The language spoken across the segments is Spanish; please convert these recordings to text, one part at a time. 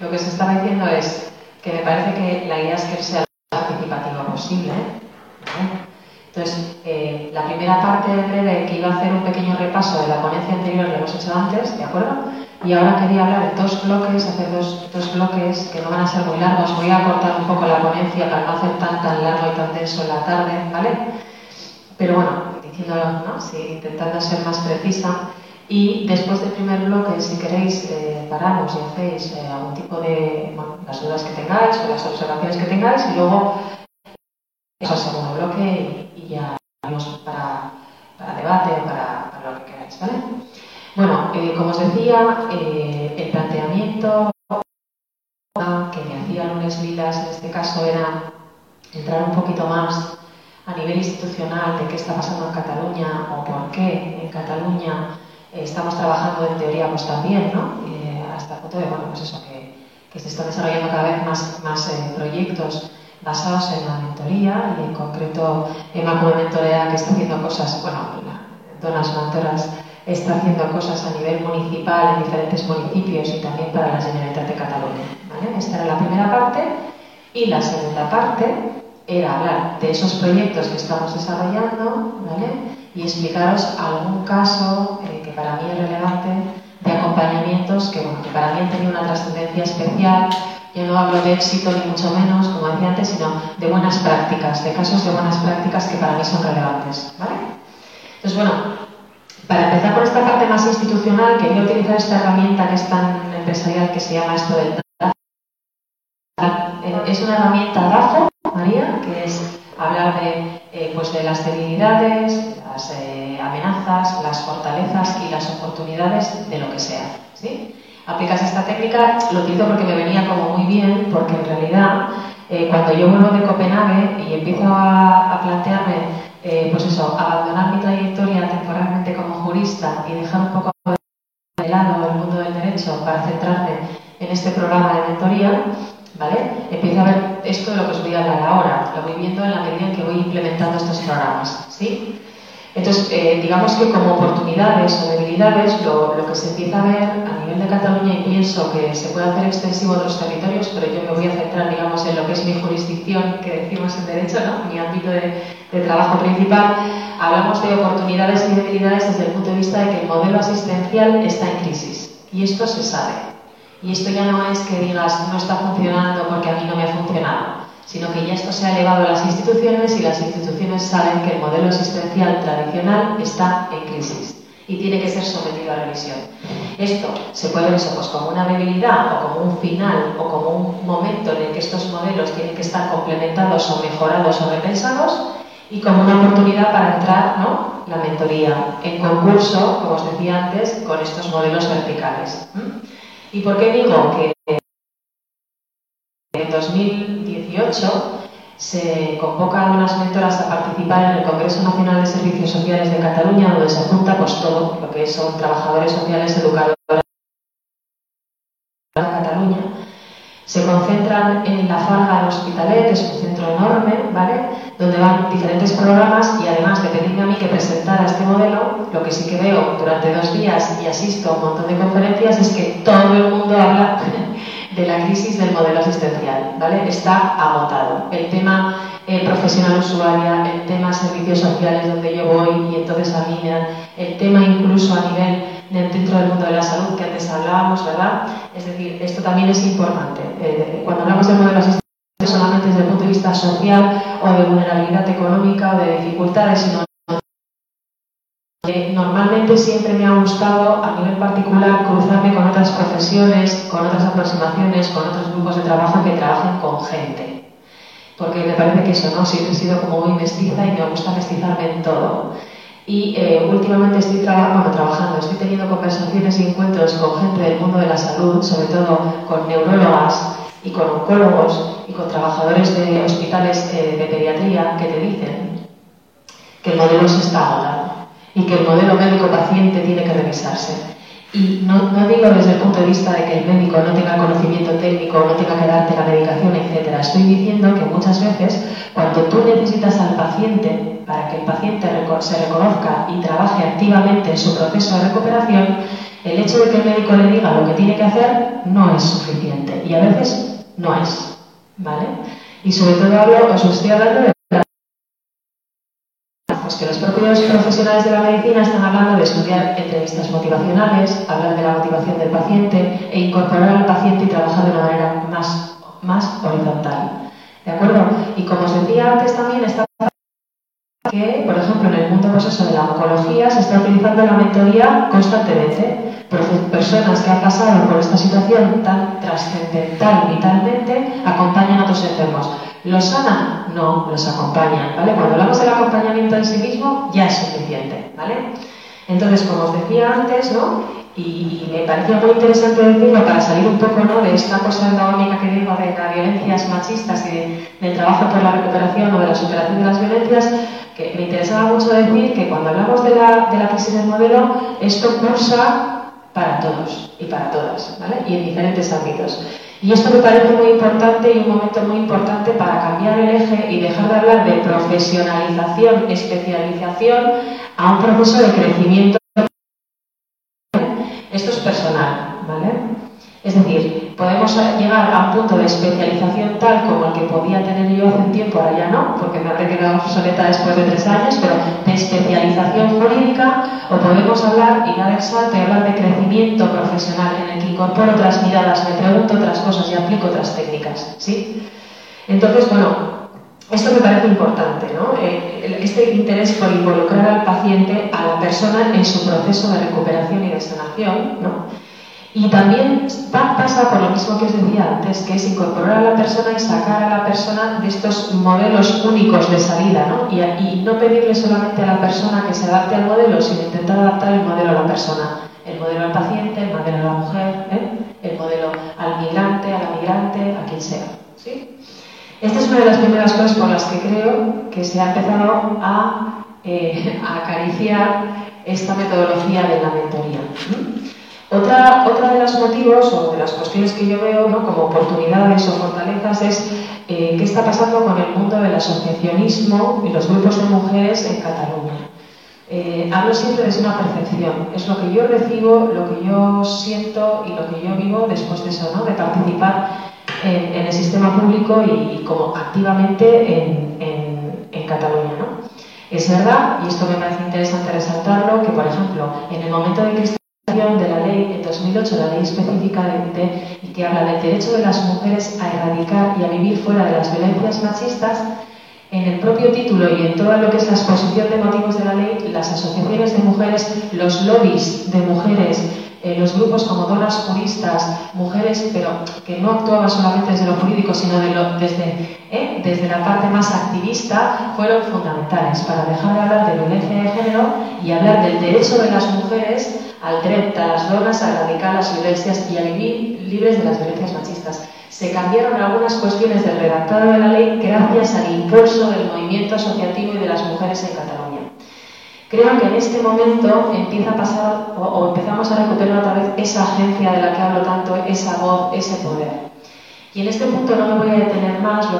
Lo que se estaba diciendo es que me parece que la idea es que sea participativa posible. Entonces, eh, la primera parte breve que iba a hacer un pequeño repaso de la ponencia anterior lo hemos hecho antes, ¿de acuerdo? Y ahora quería hablar de dos bloques, hacer dos, dos bloques que no van a ser muy largos. Voy a cortar un poco la ponencia para no hacer tan tan largo y tan denso en la tarde, ¿vale? Pero bueno, diciéndolo, ¿no? Sí, intentando ser más precisa. Y después del primer bloque, si queréis, eh, paramos y hacéis eh, algún tipo de, bueno, las dudas que tengáis o las observaciones que tengáis y luego eso al segundo bloque y, ya vamos para, para, debate o para, para, lo que queráis, ¿vale? Bueno, eh, como os decía, eh, el planteamiento que me hacía Lunes Lilas en este caso era entrar un poquito más a nivel institucional de qué está pasando en Cataluña o por qué en Cataluña estamos trabajando en teoría pues también, ¿no? Eh, hasta el punto de, bueno, pues eso, que, que se están desarrollando cada vez más, más eh, proyectos basados en la mentoría y en concreto en la Mentorea que está haciendo cosas, bueno, Donas Mentoras está haciendo cosas a nivel municipal en diferentes municipios y también para la Generalitat de Cataluña. ¿vale? Esta era la primera parte y la segunda parte era hablar de esos proyectos que estamos desarrollando ¿vale? y explicaros algún caso eh, que para mí es relevante de acompañamientos que, bueno, que para mí han tenido una trascendencia especial. Yo no hablo de éxito ni mucho menos, como decía antes, sino de buenas prácticas, de casos de buenas prácticas que para mí son relevantes. ¿vale? Entonces, bueno, para empezar por esta parte más institucional, quería utilizar esta herramienta que es tan empresarial que se llama esto del eh, Es una herramienta DAFO, María, que es hablar de, eh, pues de las debilidades, las eh, amenazas, las fortalezas y las oportunidades de lo que sea. ¿sí? Aplicas esta técnica, lo utilizo porque me venía como muy bien, porque en realidad eh, cuando yo vuelvo de Copenhague y empiezo a, a plantearme, pues eso, abandonar mi trayectoria temporalmente como jurista y dejar un poco de lado el mundo del derecho para centrarme en este programa de mentoría, ¿vale? Empiezo a ver esto de lo que os voy a hablar ahora, lo voy viendo en la medida en que voy implementando estos programas, ¿sí? Entonces, eh, digamos que como oportunidades o debilidades, lo, lo, que se empieza a ver a nivel de Cataluña, y pienso que se puede hacer extensivo a otros territorios, pero yo me voy a centrar, digamos, en lo que es mi jurisdicción, que decimos en derecho, ¿no? mi ámbito de, de trabajo principal, hablamos de oportunidades y debilidades desde el punto de vista de que el modelo asistencial está en crisis. Y esto se sabe. Y esto ya no es que digas, no está funcionando porque a mí no me ha funcionado sino que ya esto se ha elevado a las instituciones y las instituciones saben que el modelo asistencial tradicional está en crisis y tiene que ser sometido a revisión. Esto se puede ver pues, como una debilidad o como un final o como un momento en el que estos modelos tienen que estar complementados o mejorados o repensados y como una oportunidad para entrar ¿no? la mentoría en concurso, como os decía antes, con estos modelos verticales. ¿Y por qué digo que en 2018 se convoca a unas mentoras a participar en el Congreso Nacional de Servicios Sociales de Cataluña, donde se junta pues, todo lo que son trabajadores sociales, educadores de Cataluña. Se concentran en la Farga del Hospitalet, que es un centro enorme, ¿vale? donde van diferentes programas y además de pedirme a mí que presentara este modelo, lo que sí que veo durante dos días y asisto a un montón de conferencias es que todo el mundo habla de la crisis del modelo asistencial, ¿vale? Está agotado. El tema eh, profesional usuaria, el tema servicios sociales donde yo voy y entonces a mí el tema incluso a nivel dentro del mundo de la salud que antes hablábamos, ¿verdad? Es decir, esto también es importante. Eh, cuando hablamos del modelo asistencial solamente desde el punto de vista social o de vulnerabilidad económica o de dificultades, sino normalmente siempre me ha gustado a nivel particular cruzarme con otras profesiones, con otras aproximaciones, con otros grupos de trabajo que trabajen con gente. Porque me parece que eso, ¿no? Siempre he sido como muy mestiza y me gusta mestizarme en todo. Y eh, últimamente estoy bueno, trabajando, estoy teniendo conversaciones y encuentros con gente del mundo de la salud, sobre todo con neurólogas y con oncólogos y con trabajadores de hospitales eh, de pediatría que te dicen que el modelo se está agotando y que el modelo médico-paciente tiene que revisarse. Y no, no, digo desde el punto de vista de que el médico no tenga conocimiento técnico, no tenga que darte la medicación, etc. Estoy diciendo que muchas veces cuando tú necesitas al paciente para que el paciente se reconozca y trabaje activamente en su proceso de recuperación, el hecho de que el médico le diga lo que tiene que hacer no es suficiente y a veces no es, ¿vale? Y sobre todo hablo, os estoy hablando de pues que los propios profesionales de la medicina están hablando de estudiar entrevistas motivacionales, hablar de la motivación del paciente e incorporar al paciente y trabajar de una manera más, más horizontal. ¿De acuerdo? Y como os decía antes también está que, por ejemplo, en el mundo pues de la oncología se está utilizando la mentoría constantemente. Personas que han pasado por esta situación tan trascendental vitalmente acompañan a otros enfermos. ¿Los sanan? No, los acompañan, ¿vale? Cuando hablamos del acompañamiento en sí mismo, ya es suficiente, ¿vale? Entonces, como os decía antes, ¿no? Y, me parecía muy interesante decirlo para salir un poco ¿no? de esta cosa endogómica que digo de las violencias machistas y del trabajo por la recuperación o de la superación de las violencias, que me interesaba mucho decir que cuando hablamos de la, de la crisis del modelo, esto cursa para todos y para todas, ¿vale? Y en diferentes ámbitos. Y esto me parece muy importante y un momento muy importante para cambiar el eje y dejar de hablar de profesionalización, especialización, a un proceso de crecimiento. Esto es personal, ¿vale? Es decir, podemos llegar a un punto de especialización tal como el que podía tener yo hace un tiempo, ahora ya no, porque me habré quedado obsoleta después de tres años, pero de especialización jurídica, o podemos hablar y dar el salto y hablar de crecimiento profesional en el que incorporo otras miradas, me pregunto otras cosas y aplico otras técnicas. ¿sí? Entonces, bueno, esto me parece importante, ¿no? Eh, este interés por involucrar al paciente, a la persona en su proceso de recuperación y de sanación, ¿no? Y también pasa por lo mismo que os decía antes, que es incorporar a la persona y sacar a la persona de estos modelos únicos de salida, ¿no? Y, no pedirle solamente a la persona que se adapte al modelo, sino intentar adaptar el modelo a la persona. El modelo al paciente, el modelo a la mujer, ¿eh? el modelo al migrante, a la migrante, a quien sea. ¿sí? Esta es una de las primeras cosas por las que creo que se ha empezado a, eh, a acariciar esta metodología de la mentoría. Otra, otra de los motivos o de las cuestiones que yo veo como oportunidades o fortalezas es eh, qué está pasando con el mundo del asociacionismo y los grupos de mujeres en Cataluña. Eh, hablo siempre desde una percepción, es lo que yo recibo, lo que yo siento y lo que yo vivo después de eso, ¿no? de participar en, el sistema público y, como activamente en, en, en Cataluña. ¿no? Es verdad, y esto me parece interesante resaltarlo, que por ejemplo, en el momento de que de la ley en 2008, la ley específica de, y que habla del derecho de las mujeres a erradicar y a vivir fuera de las violencias machistas, en el propio título y en todo lo que es la exposición de motivos de la ley, las asociaciones de mujeres, los lobbies de mujeres, eh, los grupos como donas juristas, mujeres, pero que no actuaban solamente desde lo jurídico, sino desde, eh, desde la parte más activista, fueron fundamentales para dejar de hablar de violencia de género y hablar del derecho de las mujeres al derecho a las donas a erradicar las violencias y a vivir libres de las violencias machistas. Se cambiaron algunas cuestiones del redactado de la ley gracias al impulso del movimiento asociativo y de las mujeres en Cataluña. Creo que en este momento empieza a pasar o, empezamos a recuperar otra vez esa agencia de la que hablo tanto, esa voz, ese poder. Y en este punto no me voy a detener más. Lo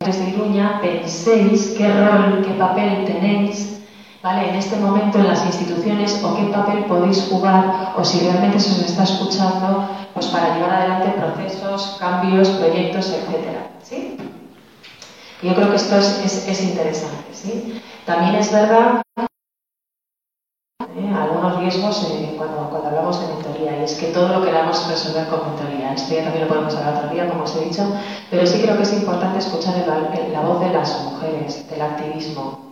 desde Iruña penséis qué rol, qué papel tenéis ¿vale? en este momento en las instituciones o qué papel podéis jugar o si realmente se os está escuchando pues para llevar adelante procesos, cambios, proyectos, etc. ¿sí? Yo creo que esto es, es, es interesante. ¿sí? También es verdad ¿eh? algunos riesgos eh, cuando, hablamos de mentoría, y es que todo lo queramos resolver con mentoría. Esto ya también lo podemos hablar otro día, como os he dicho, pero sí creo que es importante escuchar la voz de las mujeres, del activismo.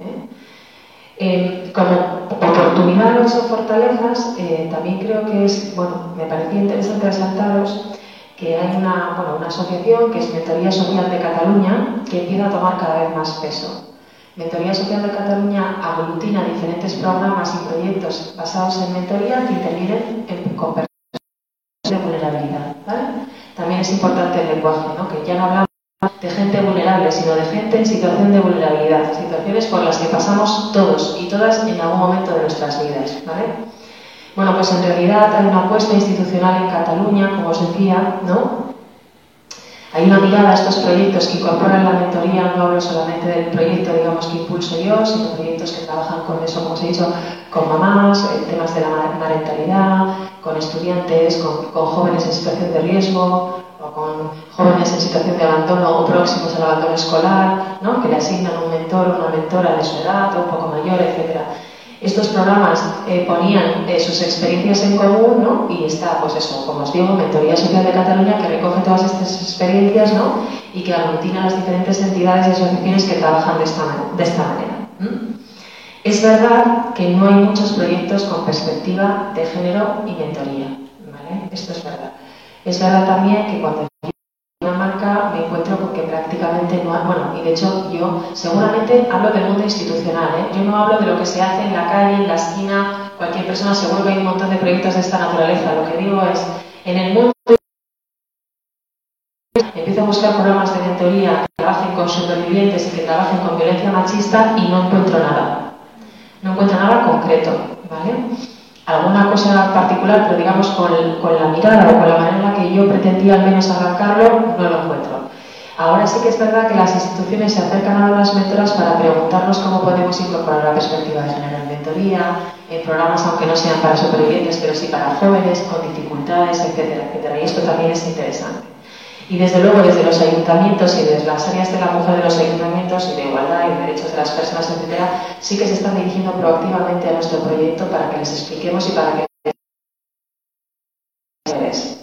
¿eh? como oportunidades o fortalezas, también creo que es, bueno, me parecía interesante resaltaros que hay una, bueno, una asociación que es Mentoría Social de Cataluña que empieza a tomar cada vez más peso. Mentoría Social de Cataluña aglutina diferentes programas y proyectos basados en mentoría que intervienen con personas de vulnerabilidad. También es importante el lenguaje, ¿no? que ya no hablamos de gente vulnerable, sino de gente en situación de vulnerabilidad, situaciones por las que pasamos todos y todas en algún momento de nuestras vidas. Bueno, pues en realidad hay una apuesta institucional en Cataluña, como os decía, ¿no? Hay una mirada a estos proyectos que incorporan la mentoría, no hablo solamente del proyecto, digamos, que impulso yo, sino proyectos que trabajan con eso, como os he dicho, con mamás, en temas de la parentalidad, con estudiantes, con, jóvenes en situación de riesgo, o con jóvenes en situación de abandono o próximos al abandono escolar, ¿no? que le asignan un mentor o una mentora de su edad o un poco mayor, etc. Estos programas eh, ponían eh, sus experiencias en común ¿no? y está, pues eso, como os digo, Mentoría Social de Cataluña que recoge todas estas experiencias ¿no? y que aglutina las diferentes entidades y asociaciones que trabajan de esta, de esta manera. Es verdad que no hay muchos proyectos con perspectiva de género y mentoría. ¿vale? Esto es verdad. Es verdad también que cuando marca me encuentro con que prácticamente no hay, bueno, y de hecho yo seguramente hablo del mundo institucional, ¿eh? yo no hablo de lo que se hace en la calle, en la esquina, cualquier persona seguro que hay un montón de proyectos de esta naturaleza, lo que digo es, en el mundo empiezo a buscar programas de mentoría que trabajen con supervivientes y que trabajen con violencia machista y no encuentro nada, no encuentro nada concreto, ¿vale? Alguna cosa particular, pero digamos con, con, la mirada o con la manera en la que yo pretendía al menos arrancarlo, no lo encuentro. Ahora sí que es verdad que las instituciones se acercan a las mentoras para preguntarnos cómo podemos incorporar la perspectiva de género en mentoría, en programas aunque no sean para supervivientes, pero sí para jóvenes con dificultades, etcétera, etcétera. Y esto también es interesante. Y desde luego desde los ayuntamientos y desde las áreas de la mujer de los ayuntamientos y de igualdad y derechos de las personas, etcétera, sí que se están dirigiendo proactivamente a nuestro proyecto para que les expliquemos y para que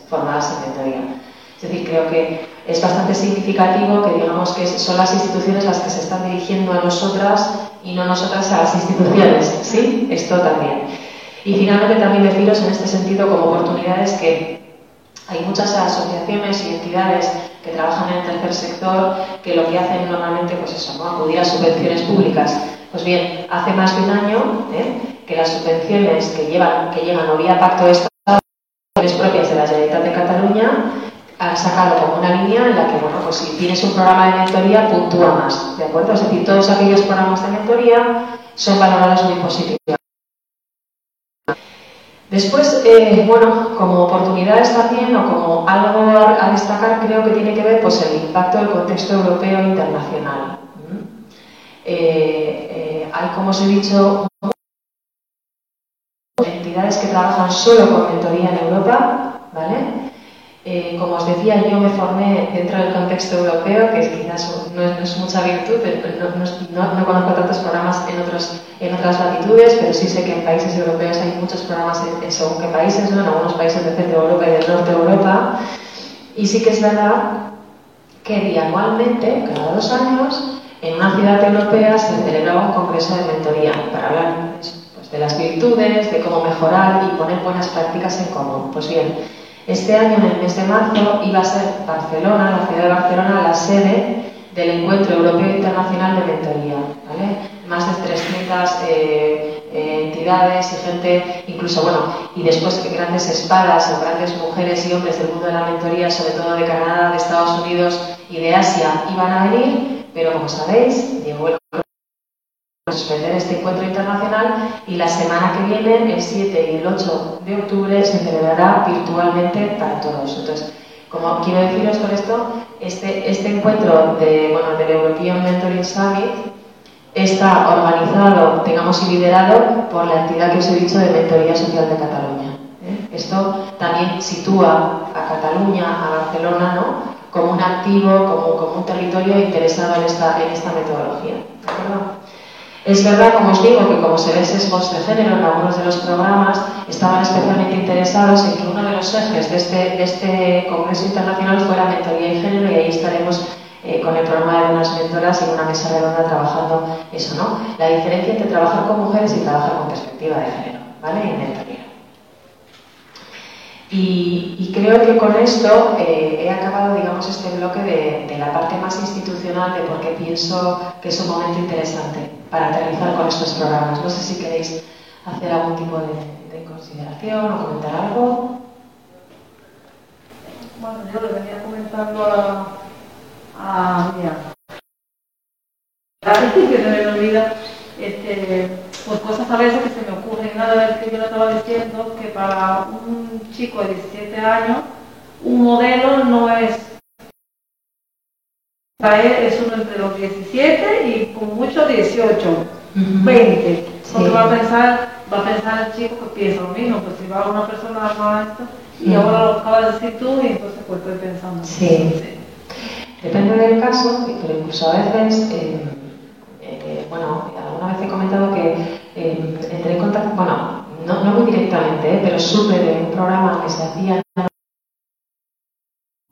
formadas en mentoría. Es decir, creo que es bastante significativo que digamos que son las instituciones las que se están dirigiendo a nosotras y no nosotras a las instituciones. ¿Sí? Esto también. Y finalmente también deciros en este sentido como oportunidades que hay muchas asociaciones y entidades que trabajan en el tercer sector que lo que hacen normalmente pues eso, ¿no? acudir a subvenciones públicas. Pues bien, hace más de un año ¿eh? que las subvenciones que, llevan, que llegan o vía Pacto de Estado propias de la Generalitat de Cataluña han sacado como una línea en la que, bueno, pues si tienes un programa de mentoría, puntúa más, ¿de acuerdo? Es decir, todos aquellos programas de mentoría son valorados muy positivamente. Después, eh, bueno, como oportunidades también o como algo a, destacar, creo que tiene que ver pues, el impacto del contexto europeo e internacional. Eh, eh, hay, como os he dicho, entidades que trabajan solo con mentoría en Europa, ¿vale? Eh, como os decía, yo me formé dentro del contexto europeo, que quizás no es, mucha virtud, pero no, conozco tantos programas en, otros, en otras latitudes, pero sí sé que en países europeos hay muchos programas en, según qué países, en algunos países del centro de Europa y del norte de Europa. Y sí que es verdad que dianualmente, cada dos años, en una ciudad europea se celebraba un congreso de mentoría para hablar pues, de las virtudes, de cómo mejorar y poner buenas prácticas en común. Pues bien, este año, en el mes de marzo, iba a ser Barcelona, la ciudad de Barcelona, la sede del Encuentro Europeo Internacional de Mentoría. Más de 300 eh, eh, entidades y gente, incluso, bueno, y después grandes espadas o grandes mujeres y hombres del mundo de la mentoría, sobre todo de Canadá, de Estados Unidos y de Asia, iban a venir, pero como sabéis, llegó el suspender este encuentro internacional y la semana que viene, el 7 y el 8 de octubre, se celebrará virtualmente para todos. Entonces, como quiero deciros con esto, este, este encuentro de, bueno, del European Mentoring Summit está organizado, digamos, y liderado por la entidad que os he dicho de Mentoría Social de Cataluña. ¿eh? Esto también sitúa a Cataluña, a Barcelona, ¿no? como un activo, como, como un territorio interesado en esta, en esta metodología. ¿De acuerdo? Es verdad, como os digo, que como se ve sesgos de género en algunos de los programas, estaban especialmente interesados en que uno de los ejes de este, este Congreso Internacional fuera mentoría y género y ahí estaremos eh, con el programa de unas mentoras y una mesa redonda trabajando eso, ¿no? La diferencia entre trabajar con mujeres y trabajar con perspectiva de género, ¿vale? Y mentoría. Y, creo que con esto eh, he acabado, digamos, este bloque de, la parte más institucional de por qué pienso que es un momento interesante para aterrizar con estos programas. No sé si queréis hacer algún tipo de, consideración o comentar algo. Bueno, yo le venía comentando a, a, mira, a que se me olvida este, por cosas a veces que se me ocurren, nada de que yo le estaba diciendo, que para un chico de 17 años, un modelo no es es uno entre los 17 y con mucho 18, 20. Porque va a pensar, va a pensar el chico que piensa lo mismo, pues si va una persona más esto, y ahora lo acabas de decir tú, y entonces pues estoy pensando. Sí. Depende del caso, pero incluso a veces, eh, eh, bueno, alguna vez he comentado que eh, entré en contacto, bueno, no, no muy directamente, pero supe de un programa que se hacía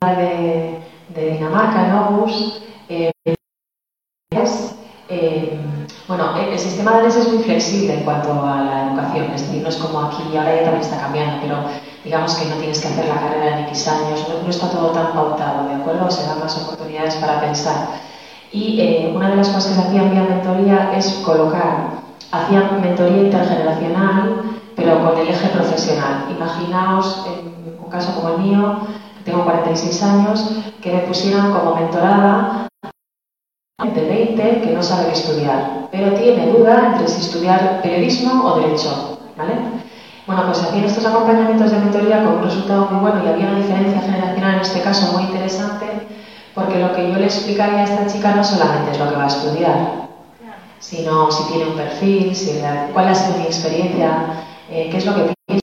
de, de Dinamarca, en August, eh, bueno, el, sistema danés es muy flexible en cuanto a la educación, es decir, no es como aquí, y ahora ya también está cambiando, pero digamos que no tienes que hacer la carrera en X años, no, está todo tan pautado, ¿de acuerdo? Se dan más oportunidades para pensar. Y eh, una de las cosas que se hacía en vía mentoría es colocar, hacían mentoría intergeneracional, pero con el eje profesional. Imaginaos, en un caso como el mío, tengo 46 años, que me pusieran como mentorada de 20 que no sabe estudiar, pero tiene duda entre si estudiar periodismo o derecho, ¿vale? Bueno, pues hacían estos acompañamientos de mentoría con un resultado muy bueno y había una diferencia generacional en este caso muy interesante, porque lo que yo le explicaría a esta chica no solamente es lo que va a estudiar, sino si tiene un perfil, si, cuál ha sido mi experiencia, eh, qué es lo que pienso,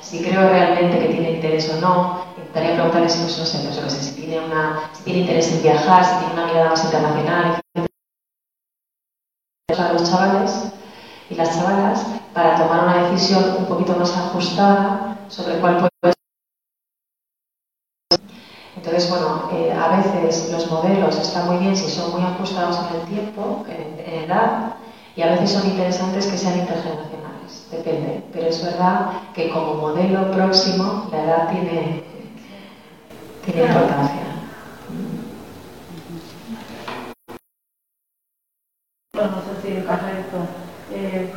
si creo realmente que tiene interés o no, intentaría preguntarle si, no sé, pues, sé, si, tiene si tiene interés en viajar, si tiene una mirada más internacional, a los chavales y las chavalas para tomar una decisión un poquito más ajustada sobre cuál puede entonces, bueno, eh, a veces los modelos están muy bien si son muy ajustados en el tiempo, en, en edad, y a veces son interesantes que sean intergeneracionales, depende. Pero es verdad que como modelo próximo la edad tiene, tiene importancia. Bueno, no sé si correcto. Eh,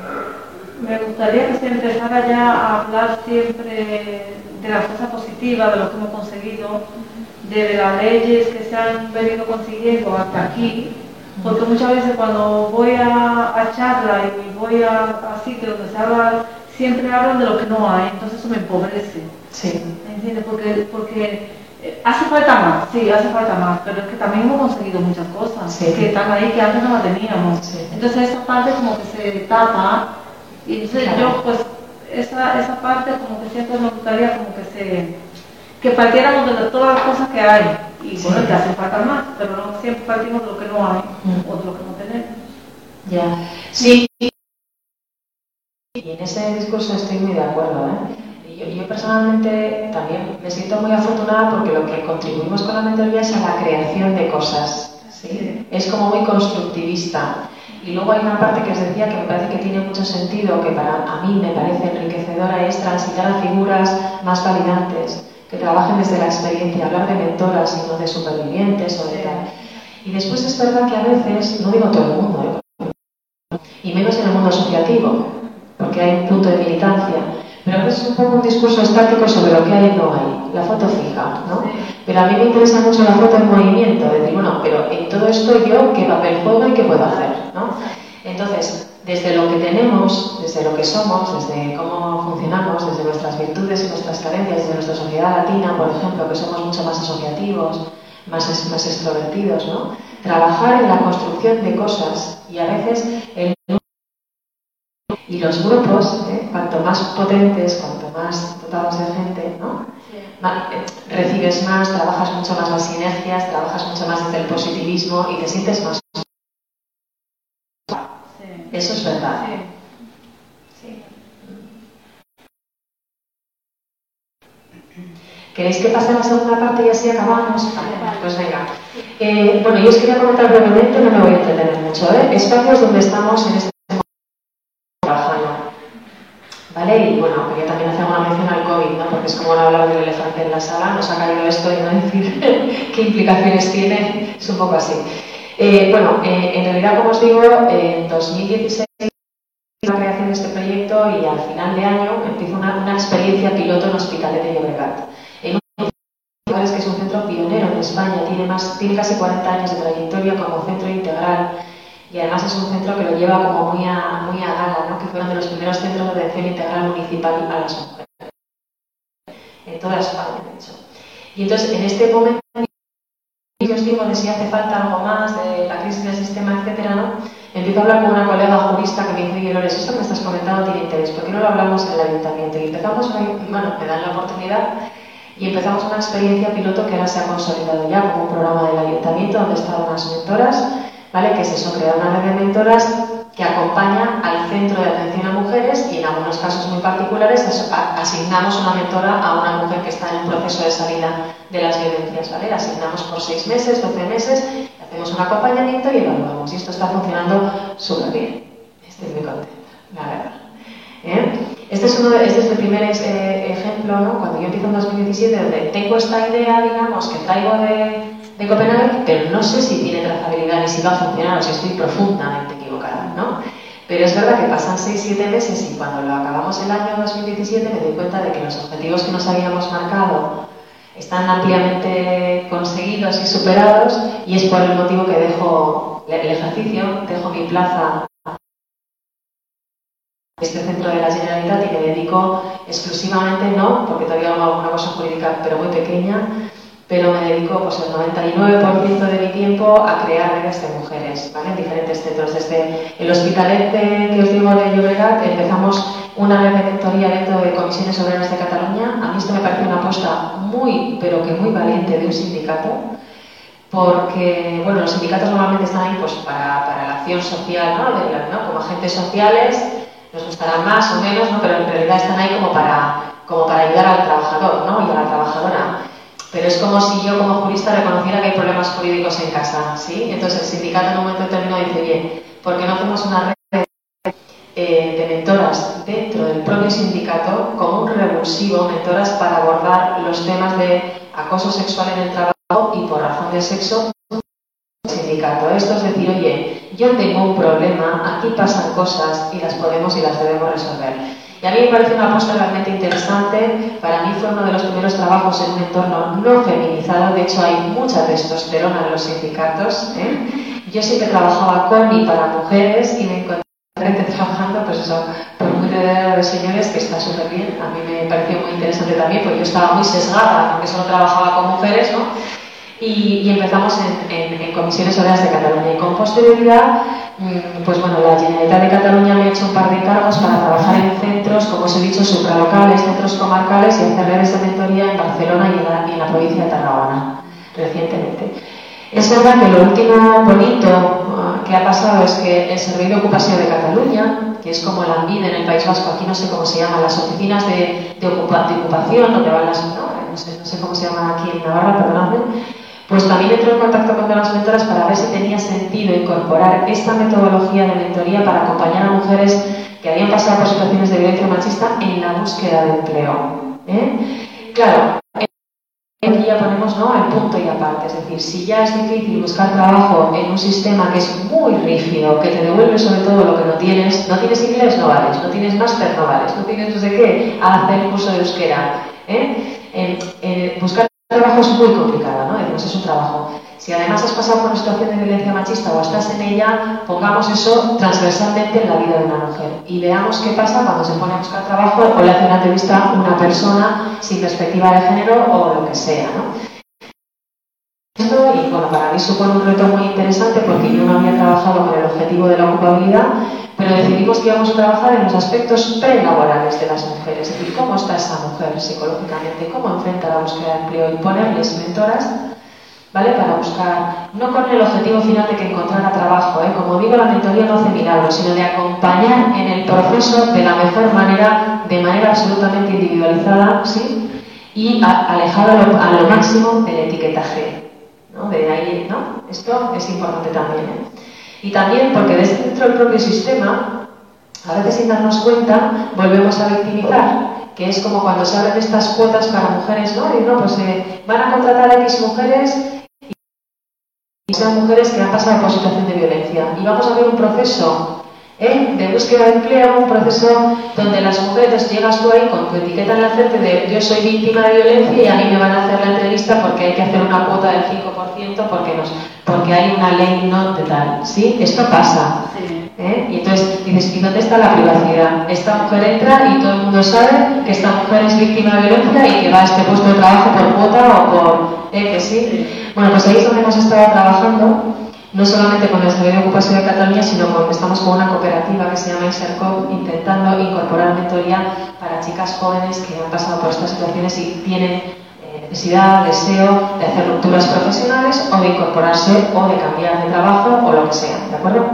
me gustaría que se empezara ya a hablar siempre de las cosas positivas, de lo que hemos conseguido, de las leyes que se han venido consiguiendo hasta aquí, porque muchas veces cuando voy a, a charla y voy a, a sitios donde se habla, siempre hablan de lo que no hay, entonces eso me empobrece. Sí. ¿Me entiendes? Porque, porque eh, hace falta más, sí, hace falta más, pero es que también hemos conseguido muchas cosas que están ahí que antes no las teníamos. Entonces esa parte como que se tapa y entonces yo pues esa, esa parte como que siempre me gustaría como que se que partiéramos de todas las cosas que hay y bueno, que hace falta más, pero no siempre partimos de lo que no hay mm. o de lo que no tenemos. Ya, sí. Y en ese discurso estoy muy de acuerdo. ¿eh? Yo, yo, personalmente también me siento muy afortunada porque lo que contribuimos con la mentoría es a la creación de cosas. ¿sí? Es como muy constructivista. Y luego hay una parte que os decía que me parece que tiene mucho sentido, que para a mí me parece enriquecedora, es transitar a figuras más validantes que trabajen desde la experiencia, hablar de mentoras y no de supervivientes o de tal. Y después es verdad que a veces, no digo todo el mundo, ¿eh? y menos en el mundo asociativo, porque hay un punto de militancia, pero a veces es un poco un discurso estático sobre lo que hay y no hay, la foto fija, ¿no? Pero a mí me interesa mucho la foto en movimiento, decir, bueno, pero en todo esto yo, ¿qué papel juego y qué puedo hacer? ¿no? Entonces, desde lo que tenemos, desde lo que somos, desde cómo funcionamos, desde nuestras virtudes y nuestras carencias, desde nuestra sociedad latina, por ejemplo, que somos mucho más asociativos, más, más extrovertidos, ¿no? Trabajar en la construcción de cosas y a veces el y los grupos, ¿eh? cuanto más potentes, cuanto más dotados de gente, ¿no? Eh, recibes más, trabajas mucho más las sinergias, trabajas mucho más desde el positivismo y te sientes más eso es verdad. Sí. ¿Queréis que pase a la segunda parte y así acabamos? pues venga. Eh, bueno, yo os quería comentar brevemente, no me voy a entretener mucho, ¿eh? espacios donde estamos en este momento trabajando. ¿Vale? Y bueno, quería también hacer una mención al COVID, ¿no? Porque es como hablar del elefante en la sala, nos ha caído esto y no decir qué implicaciones tiene, es un poco así. Eh, bueno, eh, en realidad, como os digo, en 2016 la creación de este proyecto y al final de año empiezo una, una experiencia piloto en Hospitalet de Llobregat. En un que es un centro pionero en España, tiene, más, tiene casi 40 años de trayectoria como centro integral y además es un centro que lo lleva como muy a, muy a gala, ¿no? que fueron de los primeros centros de atención integral municipal a las mujeres. En toda España, de hecho. Y entonces, en este momento os digo de si hace falta algo más, de la crisis del sistema, etcétera, ¿no? Empiezo a hablar con una colega jurista que me dice, oye, Lores, esto que estás comentando tiene interés, ¿por qué no lo hablamos en el ayuntamiento? Y empezamos, bueno, me dan la oportunidad y empezamos una experiencia piloto que ahora se ha consolidado ya como un programa del ayuntamiento donde están unas mentoras, ¿vale? Que es eso, crear una red de mentoras que acompaña al centro de atención a mujeres y en algunos casos muy particulares asignamos una mentora a una mujer que está en un proceso de salida de las violencias, ¿vale? Asignamos por seis meses, doce meses, hacemos un acompañamiento y evaluamos. Y esto está funcionando súper bien. Estoy muy contenta, la verdad. ¿Eh? Este, es uno este es el primer eh, ejemplo, ¿no? Cuando yo empiezo en 2017, donde tengo esta idea, digamos, que traigo de, de Copenhague, pero no sé si tiene trazabilidad ni si va a funcionar o si estoy profundamente. Pero es verdad que pasan 6-7 meses y cuando lo acabamos el año 2017 me doy cuenta de que los objetivos que nos habíamos marcado están ampliamente conseguidos y superados y es por el motivo que dejo el ejercicio, dejo mi plaza este centro de la Generalitat y me dedico exclusivamente, no, porque todavía hago alguna cosa jurídica, pero muy pequeña, pero me dedico pues, el 99% de mi tiempo a crear redes de mujeres, ¿vale? En diferentes centros. Desde el Hospitalet que os digo de Llobregat empezamos una red de mentoría dentro de comisiones obreras de Cataluña. A mí esto me parece una apuesta muy, pero que muy valiente de un sindicato, porque, bueno, los sindicatos normalmente están ahí pues, para, para la acción social, ¿no? Como agentes sociales, nos gustarán más o menos, ¿no? pero en realidad están ahí como para, como para ayudar al trabajador ¿no? y a la trabajadora. Pero es como si yo como jurista reconociera que hay problemas jurídicos en casa, ¿sí? Entonces el sindicato en un momento determinado dice, bien, ¿por qué no hacemos una red eh, de mentoras dentro del propio sindicato como un revulsivo, mentoras para abordar los temas de acoso sexual en el trabajo y por razón de sexo sindicato. Esto es decir, oye, yo tengo un problema, aquí pasan cosas y las podemos y las debemos resolver. Y a mí me parece una apuesta realmente interesante. Para mí fue uno de los primeros trabajos en un entorno no feminizado. De hecho, hay mucha testosterona en los sindicatos. ¿eh? Yo siempre trabajaba con y para mujeres y me encontré trabajando, pues eso, por muy de señores, que está súper bien. A mí me pareció muy interesante también, porque yo estaba muy sesgada, porque solo trabajaba con mujeres, ¿no? Y, empezamos en, en, comisiones obreras de Cataluña. Y con posterioridad, mm, pues bueno, la Generalitat de Cataluña me ha hecho un par de cargos para trabajar en centros, como os he dicho, supralocales, centros comarcales y hacer redes de mentoría en Barcelona y en la, en la provincia de Tarragona, recientemente. Es verdad que lo último bonito ah, que ha pasado es que el Servicio de Ocupación de Cataluña, que es como el AMBID en el País Vasco, aquí no sé cómo se llaman, las oficinas de, de, ocupación, donde van las, no, no, sé, no sé cómo se llaman aquí en Navarra, perdonadme, pues también entró en contacto con las mentoras para ver si tenía sentido incorporar esta metodología de mentoría para acompañar a mujeres que habían pasado por situaciones de violencia machista en la búsqueda de empleo. ¿eh? Claro, aquí ya ponemos ¿no? el punto y aparte, es decir, si ya es difícil buscar trabajo en un sistema que es muy rígido, que te devuelve sobre todo lo que no tienes, no tienes inglés, no vales, no tienes máster, no vales, no tienes no sé qué, hacer el curso de euskera. ¿eh? buscar trabajo es muy complicado, ¿no? Es un trabajo. Si además has pasado por una situación de violencia machista o estás en ella, pongamos eso transversalmente en la vida de una mujer y veamos qué pasa cuando se pone a buscar trabajo o le hace una entrevista a una persona sin perspectiva de género o lo que sea, ¿no? Y bueno, para mí supone un reto muy interesante porque yo no había trabajado con el objetivo de la ocupabilidad, pero decidimos que íbamos a trabajar en los aspectos prelaborales de las mujeres, es decir, cómo está esa mujer psicológicamente, cómo enfrenta la búsqueda de empleo y ponerles mentoras, ¿vale? Para buscar, no con el objetivo final de que encontrara trabajo, ¿eh? como digo, la mentoría no hace milagros, sino de acompañar en el proceso de la mejor manera, de manera absolutamente individualizada, ¿sí? Y alejado a lo, máximo del etiquetaje, ¿no? De ahí, ¿no? Esto es importante también, ¿eh? Y también porque desde dentro del propio sistema, a veces sin darnos cuenta, volvemos a victimizar, que es como cuando se abren estas cuotas para mujeres, ¿no? Y no, pues eh, van a contratar a X mujeres y sean mujeres que han pasado por situación de violencia. Y vamos a ver un proceso ¿eh? de búsqueda de empleo, un proceso donde las mujeres llegas tú ahí con tu etiqueta en la frente de yo soy víctima de violencia y a mí me van a hacer la entrevista porque hay que hacer una cuota del 5% porque, nos, porque hay una ley no de tal. ¿Sí? Esto pasa. ¿eh? Y entonces dices, ¿y dónde está la privacidad? Esta mujer entra y todo el mundo sabe que esta mujer es víctima de violencia y que va a este puesto de trabajo por cuota o por... ¿eh? Que sí. Bueno, pues ahí es donde hemos estado trabajando, no solamente con el Servicio de Ocupación de Cataluña, sino con, estamos con una cooperativa que se llama Isercop, intentando incorporar mentoría para chicas jóvenes que han pasado por estas situaciones y tienen eh, necesidad, deseo de hacer rupturas profesionales o de incorporarse o de cambiar de trabajo o lo que sea, ¿de acuerdo?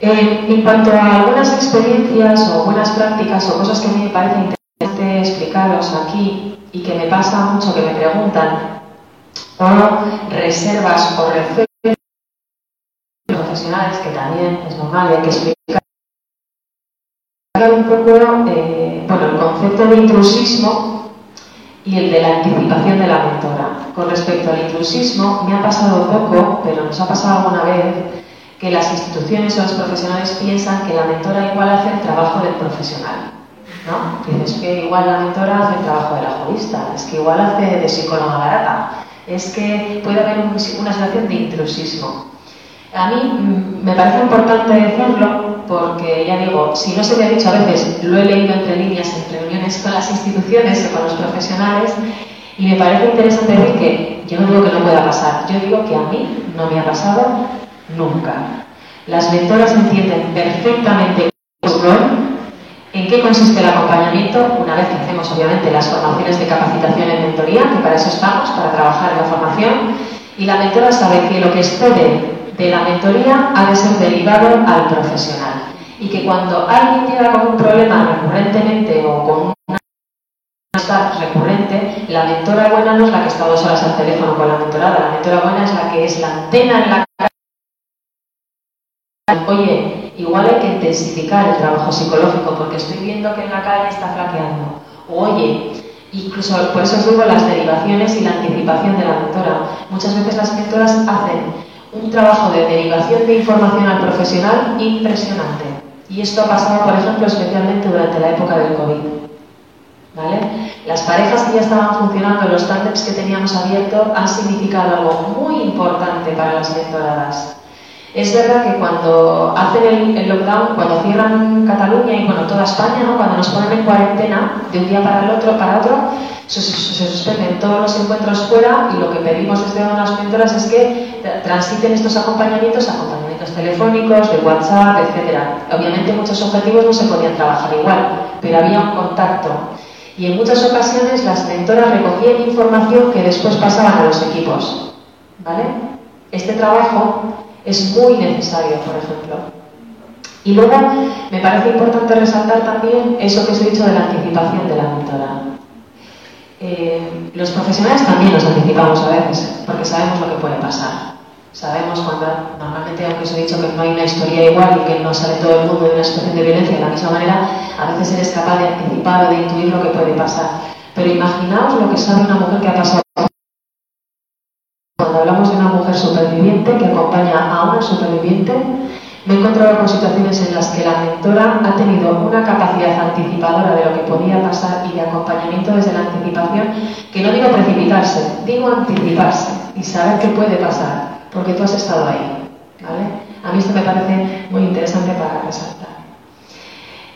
Eh, en cuanto a algunas experiencias o buenas prácticas o cosas que a mí me parece interesante explicaros aquí y que me pasa mucho que me preguntan, o reservas o referencias que también es normal hay que explicar un poco eh, bueno, el concepto de intrusismo y el de la anticipación de la mentora. Con respecto al intrusismo, me ha pasado poco, pero nos ha pasado alguna vez que las instituciones o los profesionales piensan que la mentora igual hace el trabajo del profesional. ¿no? Dices que igual la mentora hace el trabajo de la jurista, es que igual hace de psicóloga barata, es que puede haber una situación de intrusismo. A mí me parece importante decirlo porque, ya digo, si no se me ha dicho a veces, lo he leído entre líneas en reuniones con las instituciones o con los profesionales, y me parece interesante decir que yo no digo que no pueda pasar, yo digo que a mí no me ha pasado nunca. Las mentoras entienden perfectamente en qué consiste el acompañamiento, una vez que hacemos obviamente las formaciones de capacitación en mentoría, que para eso estamos, para trabajar en la formación, y la mentora sabe que lo que excede de la mentoría ha de ser derivado al profesional. Y que cuando alguien llega con un problema recurrentemente o con una recurrente, la mentora buena no es la que está dos horas al teléfono con la mentorada, la mentora buena es la que es la antena en la Oye, igual hay que intensificar el trabajo psicológico porque estoy viendo que en la calle está flaqueando. Oye, incluso por eso os digo las derivaciones y la anticipación de la mentora. Muchas veces las mentoras hacen un trabajo de derivación de información al profesional impresionante. Y esto ha pasado, por ejemplo, especialmente durante la época del COVID. ¿Vale? Las parejas que ya estaban funcionando, los tándems que teníamos abiertos, han significado algo muy importante para las mentoradas es verdad que cuando hacen el, lockdown, cuando cierran Cataluña y bueno, toda España, ¿no? cuando nos ponen en cuarentena de un día para el otro, para otro, se, suspenden todos los encuentros fuera y lo que pedimos desde las mentoras es que transiten estos acompañamientos, acompañamientos telefónicos, de WhatsApp, etc. Obviamente muchos objetivos no se podían trabajar igual, pero había un contacto. Y en muchas ocasiones las mentoras recogían información que después pasaban a los equipos. ¿Vale? Este trabajo es muy necesario, por ejemplo. Y luego me parece importante resaltar también eso que os he dicho de la anticipación de la mentora. Eh, los profesionales también nos anticipamos a veces, porque sabemos lo que puede pasar. Sabemos cuando, normalmente, aunque os he dicho que no hay una historia igual y que no sale todo el mundo de una situación de violencia de la misma manera, a veces eres capaz de anticipar o de intuir lo que puede pasar. Pero imaginaos lo que sabe una mujer que ha pasado cuando hablamos de una mujer superviviente que acompaña a una superviviente, me he encontrado con situaciones en las que la mentora ha tenido una capacidad anticipadora de lo que podía pasar y de acompañamiento desde la anticipación, que no digo precipitarse, digo anticiparse y saber qué puede pasar, porque tú has estado ahí. A mí esto me parece muy interesante para resaltar.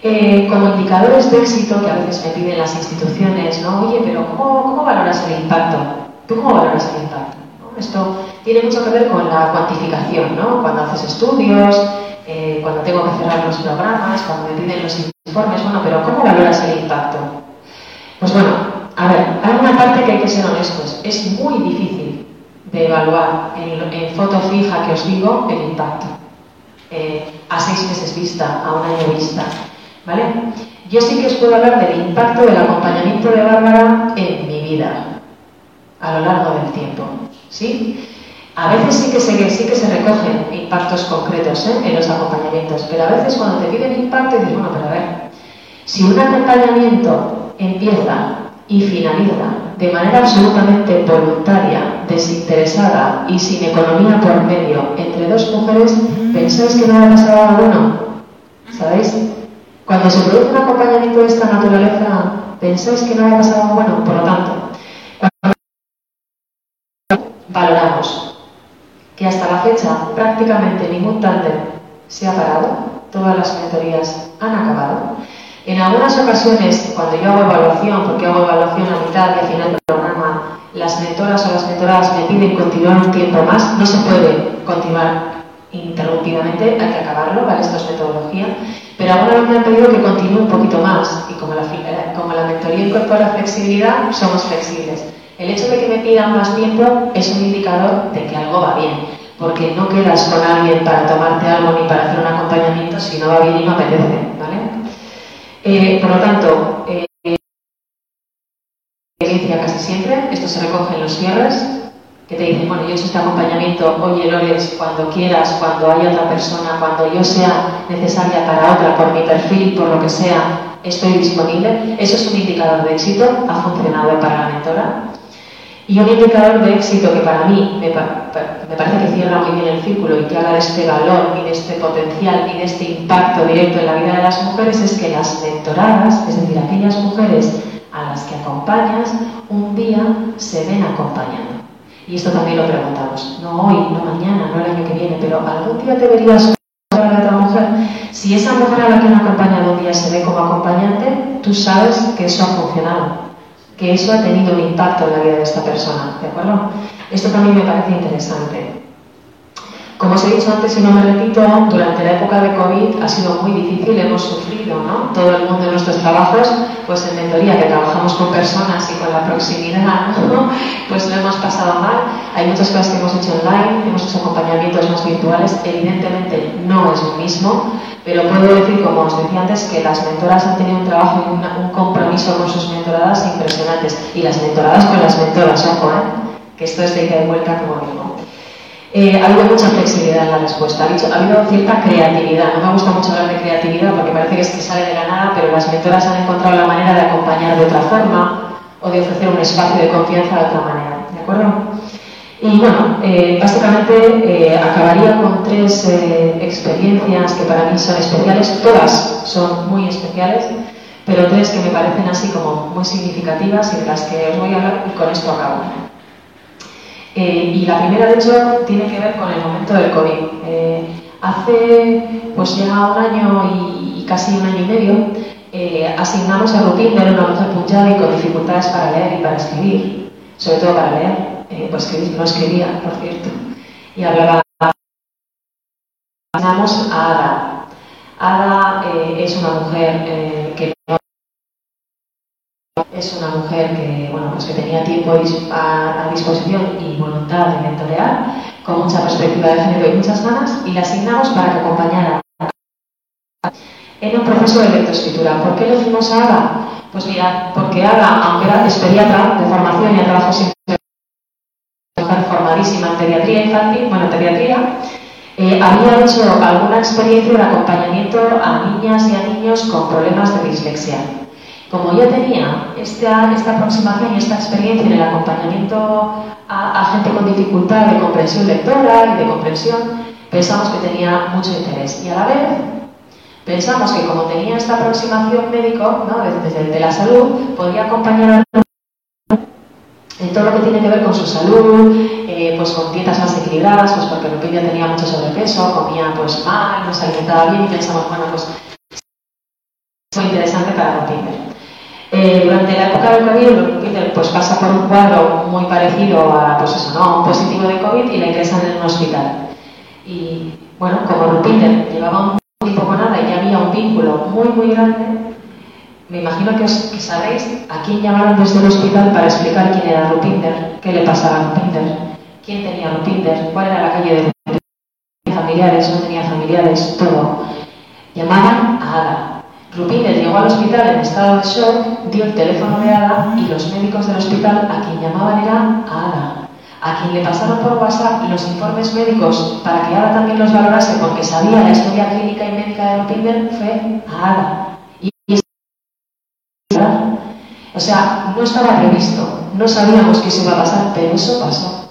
Eh, como indicadores de éxito que a veces me piden las instituciones, ¿no? Oye, pero ¿cómo, cómo valoras el impacto? ¿Tú cómo valoras el impacto? Esto tiene mucho que ver con la cuantificación, ¿no? Cuando haces estudios, eh, cuando tengo que cerrar los programas, cuando me piden los informes, bueno, pero ¿cómo valoras el impacto? Pues bueno, a ver, hay una parte que hay que ser honestos. Es muy difícil de evaluar en, foto fija que os digo el impacto. Eh, a seis meses vista, a un año vista. ¿Vale? Yo sí que os puedo hablar del impacto del acompañamiento de Bárbara en mi vida a lo largo del tiempo. ¿Sí? A veces sí que se, sí que se recogen impactos concretos ¿eh? en los acompañamientos, pero a veces cuando te piden impacto dices, bueno, pero a ver, si un acompañamiento empieza y finaliza de manera absolutamente voluntaria, desinteresada y sin economía por medio entre dos mujeres, ¿pensáis que no va a pasar nada bueno? ¿Sabéis? Cuando se produce un acompañamiento de esta naturaleza, ¿pensáis que no va a pasar nada bueno? Por lo tanto, hasta la fecha prácticamente ningún tándem se ha parado, todas las mentorías han acabado. En algunas ocasiones, cuando yo hago evaluación, porque hago evaluación a mitad y a final del programa, las mentoras o las mentoradas me piden continuar un tiempo más, no se puede continuar interrumpidamente, hay que acabarlo, ¿vale? Esto es metodología. Pero alguna vez me han pedido que continúe un poquito más y como la, como la mentoría incorpora flexibilidad, somos flexibles. El hecho de que me pidan más tiempo es un indicador de que algo va bien, porque no quedas con alguien para tomarte algo ni para hacer un acompañamiento si no va bien y no apetece, ¿vale? Eh, por lo tanto, eh, casi siempre, esto se recoge en los cierres, que te dicen, bueno, yo he hecho este acompañamiento, oye Lores, cuando quieras, cuando haya otra persona, cuando yo sea necesaria para otra, por mi perfil, por lo que sea, estoy disponible. Eso es un indicador de éxito, ha funcionado para la mentora. Y un indicador de éxito que para mí me, parece que cierra muy bien el círculo y que habla de este valor y de este potencial y de este impacto directo en la vida de las mujeres es que las mentoradas, es decir, aquellas mujeres a las que acompañas, un día se ven acompañando. Y esto también lo preguntamos. No hoy, no mañana, no el año que viene, pero algún día te verías con otra mujer. Si esa mujer a la que han acompañado un día se ve como acompañante, tú sabes que eso ha funcionado, que eso ha tenido un impacto en la vida de esta persona. ¿De acuerdo? Esto también me parece interesante. Como os he dicho antes y no me repito, durante la época de COVID ha sido muy difícil, hemos sufrido, ¿no? Todo el mundo de nuestros trabajos, pues en mentoría, que trabajamos con personas y con la proximidad, ¿no? Pues lo hemos pasado mal. Hay muchas cosas que hemos hecho online, hemos hecho acompañamientos más virtuales, evidentemente no es lo mismo, pero puedo decir, como os decía antes, que las mentoras han tenido un trabajo y un compromiso con sus mentoradas impresionantes. Y las mentoradas con las mentoras, ojo, ¿eh? Que esto es de ida y vuelta, como digo. Eh, ha habido mucha flexibilidad en la respuesta, ha, habido cierta creatividad. No me gusta mucho hablar de creatividad porque parece que es que sale de la nada, pero las mentoras han encontrado la manera de acompañar de otra forma o de ofrecer un espacio de confianza de otra manera. ¿De acuerdo? Y bueno, eh, básicamente eh, acabaría con tres experiencias que para mí son especiales. Todas son muy especiales, pero tres que me parecen así como muy significativas y de las que os voy a hablar y con esto acabo. Eh, y la primera, de hecho, tiene que ver con el momento del COVID. Eh, hace pues ya un año y, casi un año y medio eh, asignamos a Rupinder, una mujer punjada y con dificultades para leer y para escribir, sobre todo para leer, pues no escribía, por cierto, y hablaba. Asignamos a Ada. Ada es una mujer que es una mujer que, bueno, pues que tenía tiempo a, disposición y voluntad de mentorear, con mucha perspectiva de género y muchas ganas, y la asignamos para que acompañara en un proceso de lectoescritura. ¿Por qué le hicimos a Ada? Pues mira, porque Ada, aunque era pediatra de formación y ha trabajado siempre mujer formadísima en pediatría infantil, bueno, en pediatría, eh, había hecho alguna experiencia de acompañamiento a niñas y a niños con problemas de dislexia. Como ya tenía esta, esta aproximación y esta experiencia en el acompañamiento a, gente con dificultad de comprensión lectora y de comprensión, pensamos que tenía mucho interés. Y a la vez pensamos que como tenía esta aproximación médico, ¿no? desde, desde la salud, podría acompañar a en todo lo que tiene que ver con su salud, eh, pues con dietas más equilibradas, pues porque Lupilla tenía mucho sobrepeso, comía pues mal, no se alimentaba bien y pensamos, bueno, pues es muy interesante para Lupilla. Eh, durante la época del COVID, Peter pues, pasa por un cuadro muy parecido a pues eso, ¿no? un positivo de COVID y la ingresan en un hospital. Y bueno, como Rupinder llevaba un tiempo con nada y ya había un vínculo muy, muy grande, me imagino que, sabéis a quién llamaron desde el hospital para explicar quién era Rupinder, qué le pasaba a Rupinder, quién tenía Rupinder, cuál era la calle de Rupinder, familiares, no tenía familiares, todo. Llamaban a Ada Rupinder llegó al hospital en estado de shock, dio el teléfono de Ada y los médicos del hospital a quien llamaban era a Ada. A quien le pasaron por WhatsApp los informes médicos para que Ada también los valorase porque sabía la historia clínica y médica de Rupinder fue a Ada. Y o sea, no estaba previsto, no sabíamos que eso iba a pasar, pero eso pasó.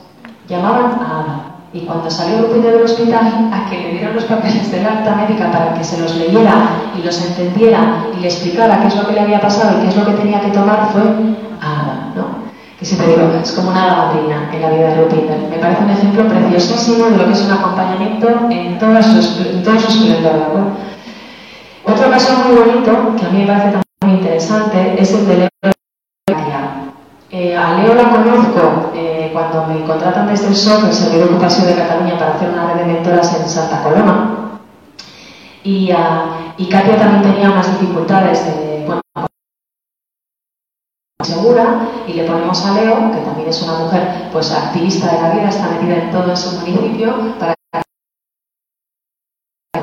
Llamaban a Ada. Y cuando salió Lupita del hospital, a que le dieron los papeles de la alta médica para que se los leyera y los entendiera y le explicara qué es lo que le había pasado y qué es lo que tenía que tomar, fue Ada, ¿no? Que siempre digo, es como una madrina en la vida de Rupinder. Me parece un ejemplo preciosísimo de lo que es un acompañamiento en, todo su esplendor, ¿de? Otro caso muy bonito, que a mí me parece también muy interesante, es el de Leo eh, a Leo la conozco eh, cuando me contratan desde el SOC, el Servicio de Ocupación de Cataluña, para hacer una red de mentoras en Santa Coloma. Y, uh, Katia también tenía unas dificultades de, bueno, segura y le ponemos a Leo, que también es una mujer pues activista de la vida, está metida en todo en su municipio para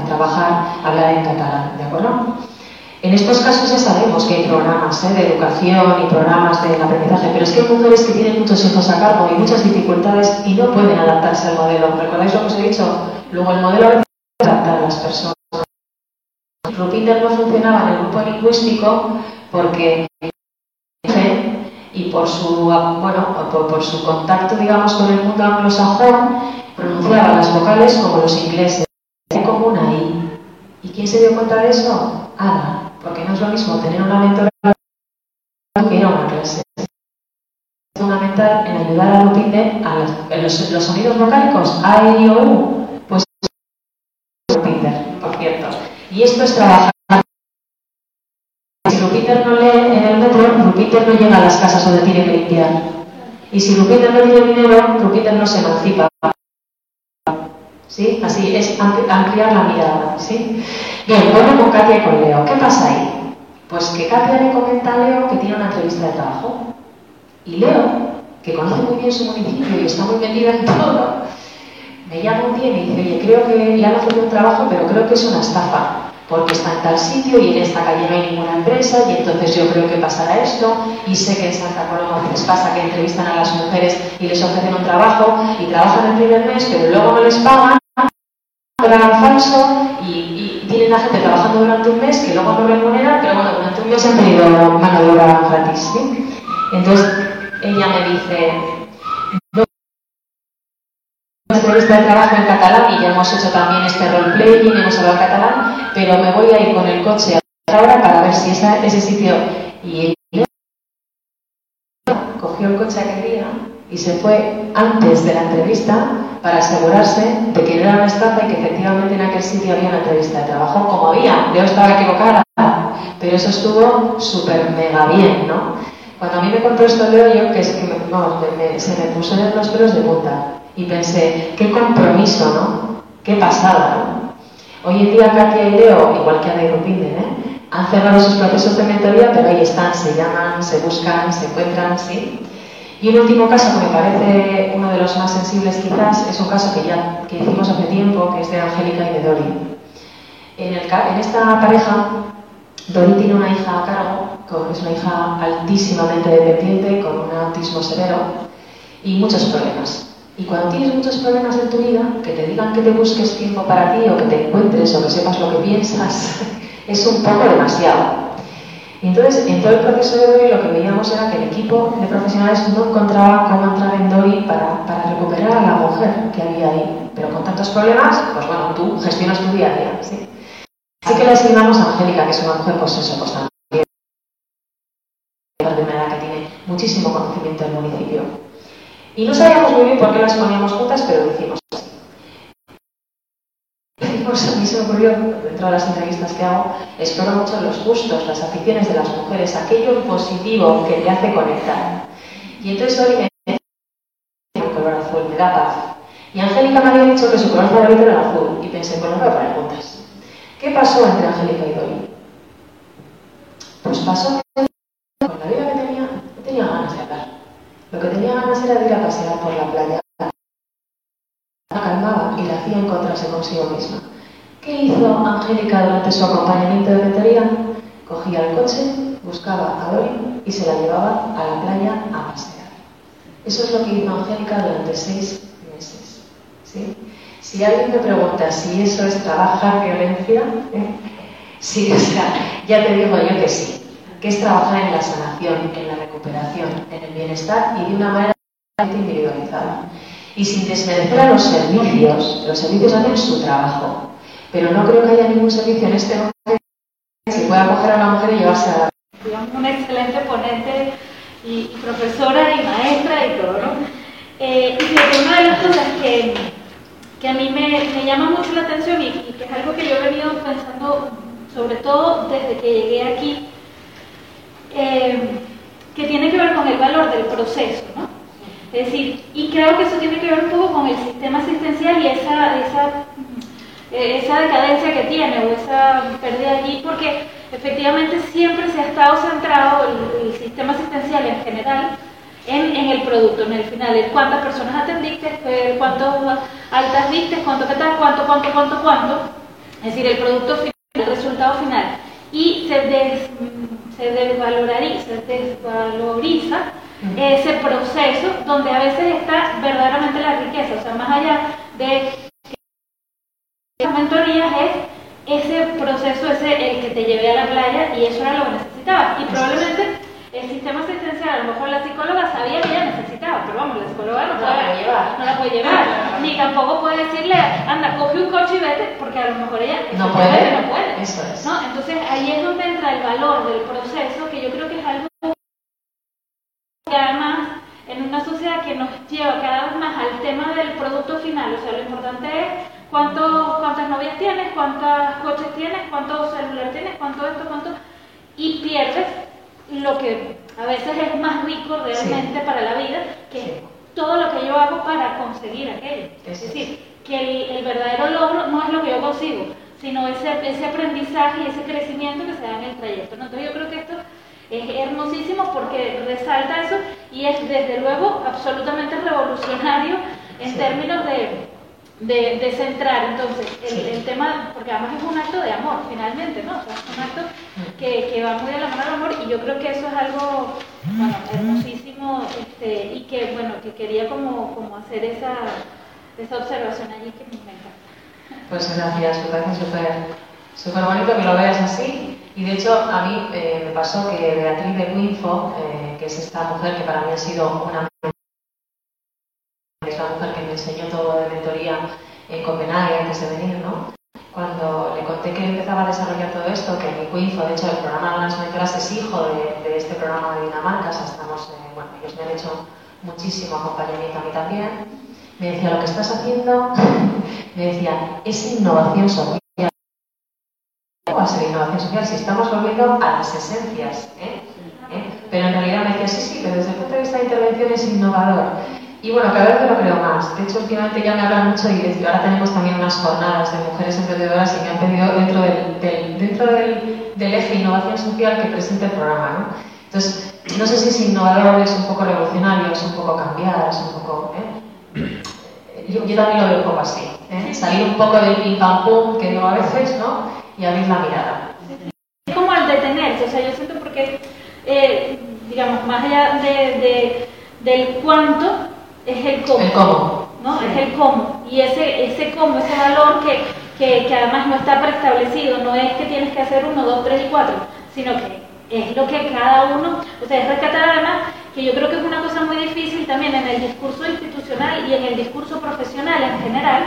trabajar, hablar en catalán, ¿de acuerdo? En estos casos ya sabemos que hay programas ¿eh? de educación y programas de aprendizaje, pero es que hay mujeres que tienen muchos hijos a cargo y muchas dificultades y no pueden adaptarse al modelo. ¿Recordáis lo que os he dicho? Luego el modelo es adaptar a las personas. Rupinder no funcionaba en el grupo lingüístico porque y por su, bueno, por, por su contacto, digamos, con el mundo anglosajón, pronunciaba las vocales como los ingleses, como una I. ¿Y quién se dio cuenta de eso? Ada, lo mismo tener una mentora que ir a una clase. Es fundamental en ayudar a Lupinde a los, sonidos vocálicos, A, I, O, U, pues Lupinde, por cierto. Y esto es trabajar Lupiter no lee en el metro, Lupiter no llega a las casas donde tiene que limpiar. Y si Lupiter no tiene dinero, Lupiter no se emancipa. ¿Sí? Así es ampliar la mirada. ¿sí? Bien, vuelvo con Katia y con Leo. ¿Qué pasa ahí? Pues que Katia le comenta a Leo que tiene una entrevista de trabajo. Y Leo, que conoce muy bien su municipio y está muy metida en todo, me llama un día y me dice, oye, creo que le han ofrecido un trabajo, pero creo que es una estafa porque está en tal sitio y en esta calle no hay ninguna empresa y entonces yo creo que pasará esto y sé que en Santa Coloma les pasa que entrevistan a las mujeres y les ofrecen un trabajo y trabajan el primer mes pero luego no les pagan, pagan falso y, y, tienen a gente trabajando durante un mes que luego no remuneran pero bueno, durante un mes han tenido mano de obra gratis. ¿sí? Entonces ella me dice, entrevista de trabajo en catalán y ya hemos hecho también este roleplaying, hemos hablado catalán, pero me voy a ir con el coche ahora para ver si esa, ese sitio. Y él cogió el coche aquel día y se fue antes de la entrevista para asegurarse de que era una estafa y que efectivamente en aquel sitio había una entrevista de trabajo, como había. Yo estaba equivocada, pero eso estuvo súper mega bien, ¿no? Cuando a mí me contó esto Leo, yo que, es que me, no, se me puso los pelos de punta y pensé, qué compromiso, ¿no? Qué pasada. Hoy en día Katia y Leo, igual que Ana y ¿eh? han cerrado sus procesos de mentoría, pero ahí están, se llaman, se buscan, se encuentran, ¿sí? Y un último caso que me parece uno de los más sensibles quizás, es un caso que ya que hicimos hace tiempo, que es de Angélica y de Dori. En, el, en esta pareja, Dori tiene una hija a cargo, es una hija altísimamente dependiente, con un autismo severo y muchos problemas. Y cuando tienes muchos problemas en tu vida, que te digan que te busques tiempo para ti o que te encuentres o que sepas lo que piensas, es un poco demasiado. Y entonces, en todo el proceso de DOI lo que veíamos era que el equipo de profesionales no encontraba cómo entrar en DOI para, para recuperar a la mujer que había ahí. Pero con tantos problemas, pues bueno, tú gestionas tu día a día. ¿sí? Así que le asignamos a Angélica, que es una mujer, pues eso, pues también de edad que tiene muchísimo conocimiento del municipio. Y no sabíamos muy bien por qué las poníamos juntas, pero lo hicimos así. A mí se me ocurrió, dentro de las entrevistas que hago, exploro mucho los gustos, las aficiones de las mujeres, aquello positivo que te hace conectar. Y entonces hoy me el color azul, me da paz. Y Angélica me había dicho que su color favorito era el azul, y pensé, pues lo voy a poner. ¿Qué pasó entre Angélica y Dori? Pues pasó que con la vida que tenía, no tenía ganas de hablar. Lo que tenía ganas era de ir a pasear por la playa. Calmaba y la hacía encontrarse consigo misma. ¿Qué hizo Angélica durante su acompañamiento de mentoría? Cogía el coche, buscaba a Dori y se la llevaba a la playa a pasear. Eso es lo que hizo Angélica durante seis meses. ¿sí? Si alguien me pregunta si eso es trabajar violencia, ¿eh? sí, o sea, ya te digo yo que sí que es trabajar en la sanación, en la recuperación, en el bienestar y de una manera individualizada. Y sin desmerecer a los servicios, los servicios hacen su trabajo, pero no creo que haya ningún servicio en este momento que pueda coger a una mujer y llevarse a la... Un excelente ponente y, profesora y maestra y todo, ¿no? Eh, y una de las cosas que, que a mí me, me, llama mucho la atención y, que es algo que yo he venido pensando sobre todo desde que llegué aquí, eh, que tiene que ver con el valor del proceso, ¿no? Es decir, y creo que eso tiene que ver un poco con el sistema asistencial y esa, esa, eh, esa decadencia que tiene o esa pérdida allí, porque efectivamente siempre se ha estado centrado el, sistema asistencial en general en, en, el producto, en el final, en cuántas personas atendiste, cuántas altas viste, cuánto qué tal, cuánto, cuánto, cuánto, cuánto. Es decir, el producto final, el resultado final. Y se, des, se desvaloriza ese proceso donde a veces está verdaderamente la riqueza, o sea, más allá de las mentorías es ese proceso, ese el que te llevé a la playa y eso era lo que necesitabas. Y probablemente el sistema asistencial, a lo mejor la psicóloga sabía que ella necesitaba, pero vamos, la psicóloga no, puede, llevar. no la puede llevar, ni tampoco puede decirle, anda, coge un coche y vete, porque a lo mejor ella no puede, no puede. Eso es. ¿no? Entonces ahí es donde entra el valor del proceso, que yo creo que es algo que además en una sociedad que nos lleva cada vez más al tema del producto final, o sea, lo importante es cuánto, cuántas novias tienes, cuántos coches tienes, cuántos celulares tienes, cuánto esto, cuánto... Y pierdes lo que a veces es más rico realmente para la vida, que todo lo que yo hago para conseguir aquello. Es decir, que el, verdadero logro no es lo que yo consigo, sino ese, ese aprendizaje y ese crecimiento que se da en el trayecto. Entonces yo creo que esto es hermosísimo porque resalta eso y es desde luego absolutamente revolucionario en términos de, de, centrar entonces el, tema, porque además es un acto de amor finalmente, ¿no? es un acto que, que, va muy a la mano del amor y yo creo que eso es algo bueno, hermosísimo este, y que bueno, que quería como, como hacer esa, esa observación allí que me encanta. Pues gracias, me parece súper bonito que lo veas así. Y de hecho, a mí eh, me pasó que Beatriz de Winfo, eh, que es esta mujer que para mí ha sido una es la mujer que me enseñó todo de mentoría en Copenhague antes de venir, ¿no? Cuando le conté que empezaba a desarrollar todo esto, que mi Winfo, de hecho, el programa de las mentoras es hijo de, este programa de Dinamarca, o sea, estamos, eh, bueno, ellos me han hecho muchísimo acompañamiento a mí también. Me decía, lo que estás haciendo, me decía, es innovación social va a ser innovación social si estamos volviendo a las esencias? ¿eh? ¿Eh? Pero en realidad me decía, sí, sí, pero desde el punto de vista de intervención es innovador. Y bueno, cada vez me lo creo más. De hecho, últimamente ya me hablan mucho y ahora tenemos también unas jornadas de mujeres emprendedoras y me han pedido dentro del, dentro del, eje innovación social que presente el programa. ¿no? Entonces, no sé si es innovador, es un poco revolucionario, es un poco cambiar, es un poco... ¿eh? Yo, también lo veo un poco así. ¿eh? Salir un poco del pim pam pum, que no a veces, ¿no? Y abrir la mirada. Es como al detenerse, o sea, yo siento porque, eh, digamos, más allá de, del cuánto, es el cómo. El cómo. ¿no? Es el cómo. Y ese, ese cómo, ese valor que, que, que, además no está preestablecido, no es que tienes que hacer uno, dos, tres y cuatro, sino que es lo que cada uno, o sea, es rescatar además, que yo creo que es una cosa muy difícil también en el discurso institucional y en el discurso profesional en general,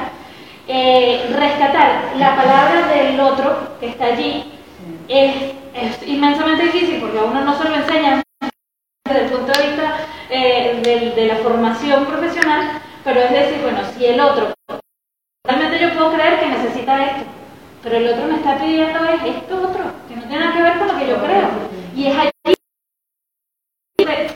eh, rescatar la palabra del otro que está allí es, inmensamente difícil porque a uno no se lo enseñan desde el punto de vista eh, de, la formación profesional, pero es decir, bueno, si el otro, realmente yo puedo creer que necesita esto, pero el otro me está pidiendo es esto otro, que no tiene nada que ver con lo que yo creo. Y es allí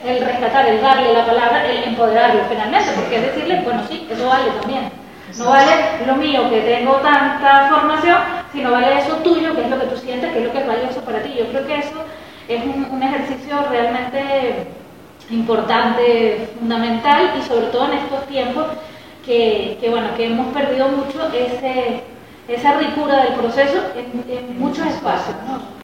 el rescatar, el darle la palabra, el empoderarlo finalmente, porque es decirle, bueno, sí, eso vale también. No vale lo mío que tengo tanta formación, sino vale eso tuyo, que es lo que tú sientes, que es lo que es valioso para ti. Yo creo que eso es un, ejercicio realmente importante, fundamental y sobre todo en estos tiempos que, bueno, que hemos perdido mucho ese, esa ricura del proceso en, en muchos espacios.